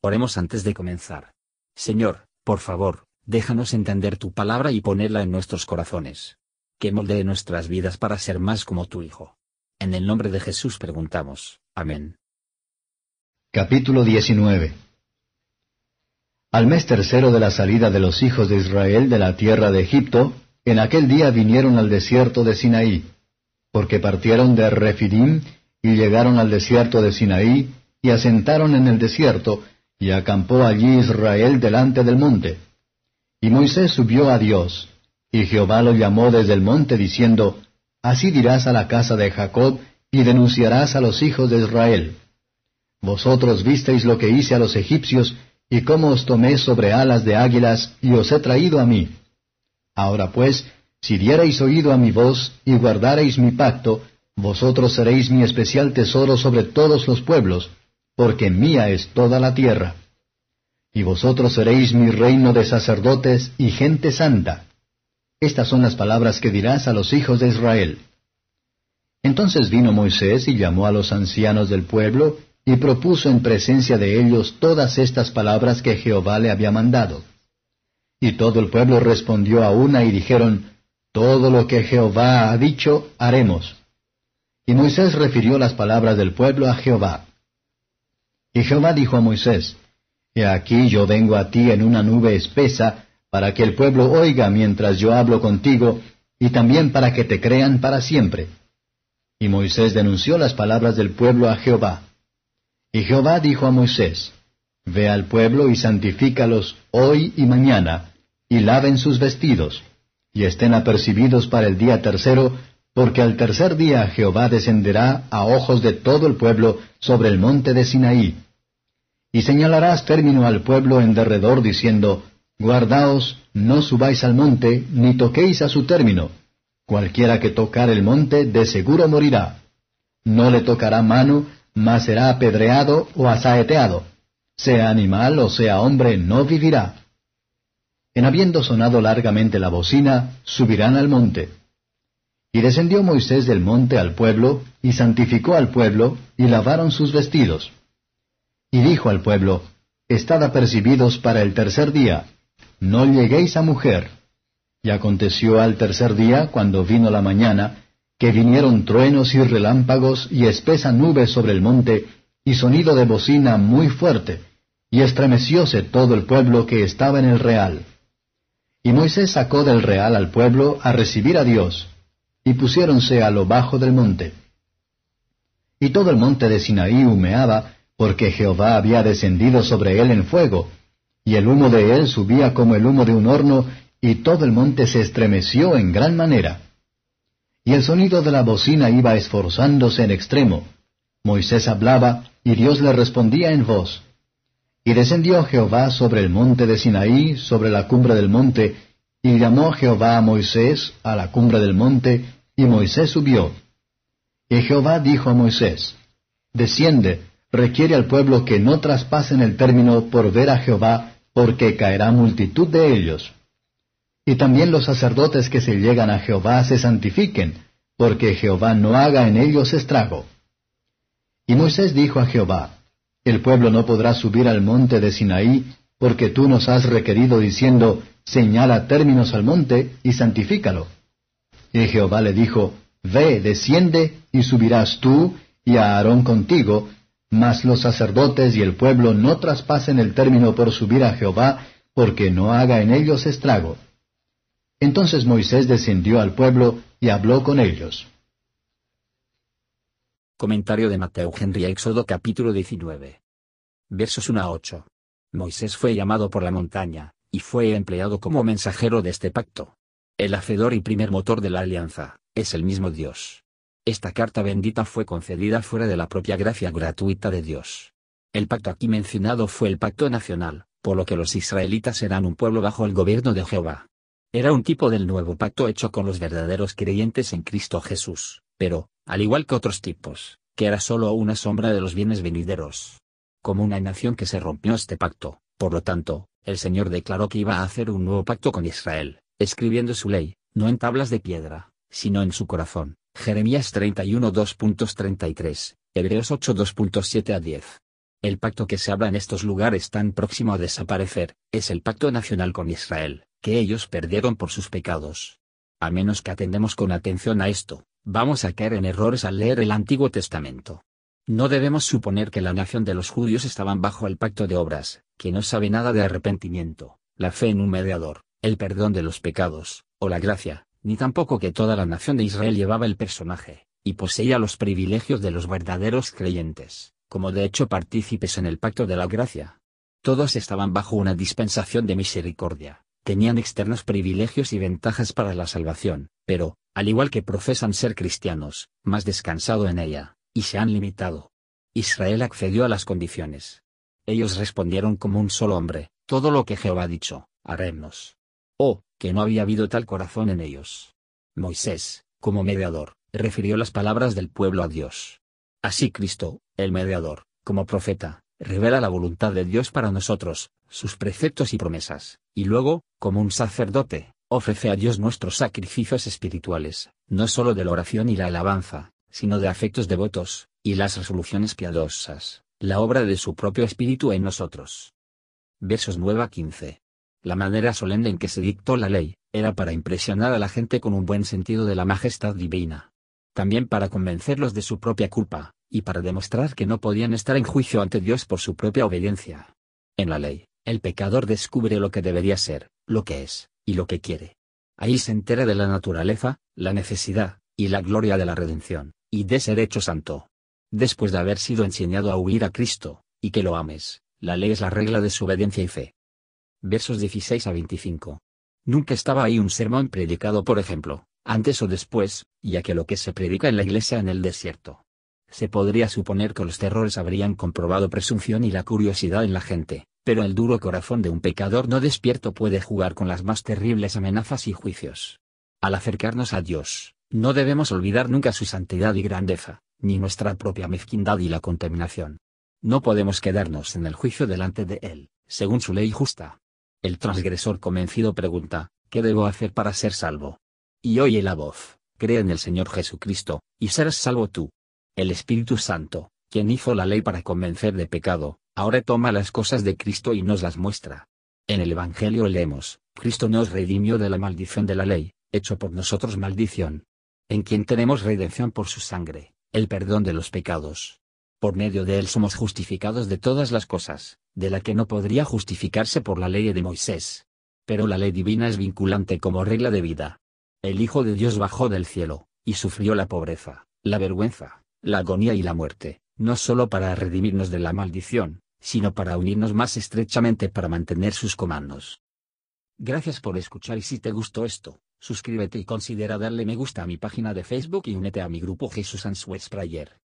Oremos antes de comenzar. Señor, por favor, déjanos entender tu palabra y ponerla en nuestros corazones. Que moldee nuestras vidas para ser más como tu Hijo. En el nombre de Jesús preguntamos. Amén. Capítulo 19 Al mes tercero de la salida de los hijos de Israel de la tierra de Egipto, en aquel día vinieron al desierto de Sinaí, porque partieron de Refidim y llegaron al desierto de Sinaí y asentaron en el desierto, y acampó allí Israel delante del monte. Y Moisés subió a Dios, y Jehová lo llamó desde el monte diciendo, Así dirás a la casa de Jacob, y denunciarás a los hijos de Israel. Vosotros visteis lo que hice a los egipcios, y cómo os tomé sobre alas de águilas, y os he traído a mí. Ahora pues, si diereis oído a mi voz, y guardareis mi pacto, vosotros seréis mi especial tesoro sobre todos los pueblos, porque mía es toda la tierra. Y vosotros seréis mi reino de sacerdotes y gente santa. Estas son las palabras que dirás a los hijos de Israel. Entonces vino Moisés y llamó a los ancianos del pueblo, y propuso en presencia de ellos todas estas palabras que Jehová le había mandado. Y todo el pueblo respondió a una y dijeron, Todo lo que Jehová ha dicho, haremos. Y Moisés refirió las palabras del pueblo a Jehová. Y Jehová dijo a Moisés, He aquí yo vengo a ti en una nube espesa, para que el pueblo oiga mientras yo hablo contigo, y también para que te crean para siempre. Y Moisés denunció las palabras del pueblo a Jehová. Y Jehová dijo a Moisés, Ve al pueblo y santifícalos hoy y mañana, y laven sus vestidos, y estén apercibidos para el día tercero, porque al tercer día Jehová descenderá a ojos de todo el pueblo sobre el monte de Sinaí. Y señalarás término al pueblo en derredor diciendo, Guardaos, no subáis al monte, ni toquéis a su término. Cualquiera que tocar el monte, de seguro morirá. No le tocará mano, mas será apedreado o asaeteado. Sea animal o sea hombre, no vivirá. En habiendo sonado largamente la bocina, subirán al monte. Y descendió Moisés del monte al pueblo, y santificó al pueblo, y lavaron sus vestidos. Y dijo al pueblo, Estad apercibidos para el tercer día, no lleguéis a mujer. Y aconteció al tercer día, cuando vino la mañana, que vinieron truenos y relámpagos y espesa nube sobre el monte, y sonido de bocina muy fuerte, y estremecióse todo el pueblo que estaba en el real. Y Moisés sacó del real al pueblo a recibir a Dios, y pusiéronse a lo bajo del monte. Y todo el monte de Sinaí humeaba, porque Jehová había descendido sobre él en fuego, y el humo de él subía como el humo de un horno, y todo el monte se estremeció en gran manera. Y el sonido de la bocina iba esforzándose en extremo. Moisés hablaba, y Dios le respondía en voz. Y descendió Jehová sobre el monte de Sinaí, sobre la cumbre del monte, y llamó Jehová a Moisés a la cumbre del monte, y Moisés subió. Y Jehová dijo a Moisés, Desciende, requiere al pueblo que no traspasen el término por ver a Jehová, porque caerá multitud de ellos. Y también los sacerdotes que se llegan a Jehová se santifiquen, porque Jehová no haga en ellos estrago. Y Moisés dijo a Jehová, El pueblo no podrá subir al monte de Sinaí, porque tú nos has requerido diciendo, Señala términos al monte y santifícalo. Y Jehová le dijo, Ve, desciende, y subirás tú, y a Aarón contigo, mas los sacerdotes y el pueblo no traspasen el término por subir a Jehová, porque no haga en ellos estrago. Entonces Moisés descendió al pueblo y habló con ellos. Comentario de Mateo Henry Éxodo capítulo 19. Versos 1 a 8. Moisés fue llamado por la montaña, y fue empleado como mensajero de este pacto. El hacedor y primer motor de la alianza, es el mismo Dios. Esta carta bendita fue concedida fuera de la propia gracia gratuita de Dios. El pacto aquí mencionado fue el pacto nacional, por lo que los israelitas eran un pueblo bajo el gobierno de Jehová. Era un tipo del nuevo pacto hecho con los verdaderos creyentes en Cristo Jesús, pero, al igual que otros tipos, que era solo una sombra de los bienes venideros. Como una nación que se rompió este pacto, por lo tanto, el Señor declaró que iba a hacer un nuevo pacto con Israel, escribiendo su ley, no en tablas de piedra, sino en su corazón, Jeremías 31 2.33, Hebreos 8 2.7 a 10. El pacto que se habla en estos lugares tan próximo a desaparecer, es el pacto nacional con Israel, que ellos perdieron por sus pecados. A menos que atendemos con atención a esto, vamos a caer en errores al leer el Antiguo Testamento. No debemos suponer que la nación de los judíos estaban bajo el pacto de obras, que no sabe nada de arrepentimiento, la fe en un mediador, el perdón de los pecados, o la gracia, ni tampoco que toda la nación de Israel llevaba el personaje, y poseía los privilegios de los verdaderos creyentes, como de hecho partícipes en el pacto de la gracia. Todos estaban bajo una dispensación de misericordia, tenían externos privilegios y ventajas para la salvación, pero, al igual que profesan ser cristianos, más descansado en ella, y se han limitado. Israel accedió a las condiciones. Ellos respondieron como un solo hombre, todo lo que Jehová ha dicho, haremos. Oh, que no había habido tal corazón en ellos. Moisés, como mediador, refirió las palabras del pueblo a Dios. Así Cristo, el mediador, como profeta, revela la voluntad de Dios para nosotros, sus preceptos y promesas, y luego, como un sacerdote, ofrece a Dios nuestros sacrificios espirituales, no solo de la oración y la alabanza, sino de afectos devotos, y las resoluciones piadosas, la obra de su propio espíritu en nosotros. Versos 9 a 15. La manera solemne en que se dictó la ley, era para impresionar a la gente con un buen sentido de la majestad divina. También para convencerlos de su propia culpa, y para demostrar que no podían estar en juicio ante Dios por su propia obediencia. En la ley, el pecador descubre lo que debería ser, lo que es, y lo que quiere. Ahí se entera de la naturaleza, la necesidad, y la gloria de la redención y de ser hecho santo. Después de haber sido enseñado a huir a Cristo, y que lo ames, la ley es la regla de su obediencia y fe. Versos 16 a 25. Nunca estaba ahí un sermón predicado por ejemplo, antes o después, ya que lo que se predica en la iglesia en el desierto. Se podría suponer que los terrores habrían comprobado presunción y la curiosidad en la gente, pero el duro corazón de un pecador no despierto puede jugar con las más terribles amenazas y juicios. Al acercarnos a Dios, no debemos olvidar nunca su santidad y grandeza, ni nuestra propia mezquindad y la contaminación. No podemos quedarnos en el juicio delante de Él, según su ley justa. El transgresor convencido pregunta, ¿qué debo hacer para ser salvo? Y oye la voz, cree en el Señor Jesucristo, y serás salvo tú. El Espíritu Santo, quien hizo la ley para convencer de pecado, ahora toma las cosas de Cristo y nos las muestra. En el Evangelio leemos, Cristo nos redimió de la maldición de la ley, hecho por nosotros maldición, en quien tenemos redención por su sangre, el perdón de los pecados. Por medio de él somos justificados de todas las cosas, de la que no podría justificarse por la ley de Moisés. Pero la ley divina es vinculante como regla de vida. El Hijo de Dios bajó del cielo, y sufrió la pobreza, la vergüenza, la agonía y la muerte, no solo para redimirnos de la maldición, sino para unirnos más estrechamente para mantener sus comandos. Gracias por escuchar y si te gustó esto, Suscríbete y considera darle me gusta a mi página de Facebook y únete a mi grupo Jesús Answers Prayer.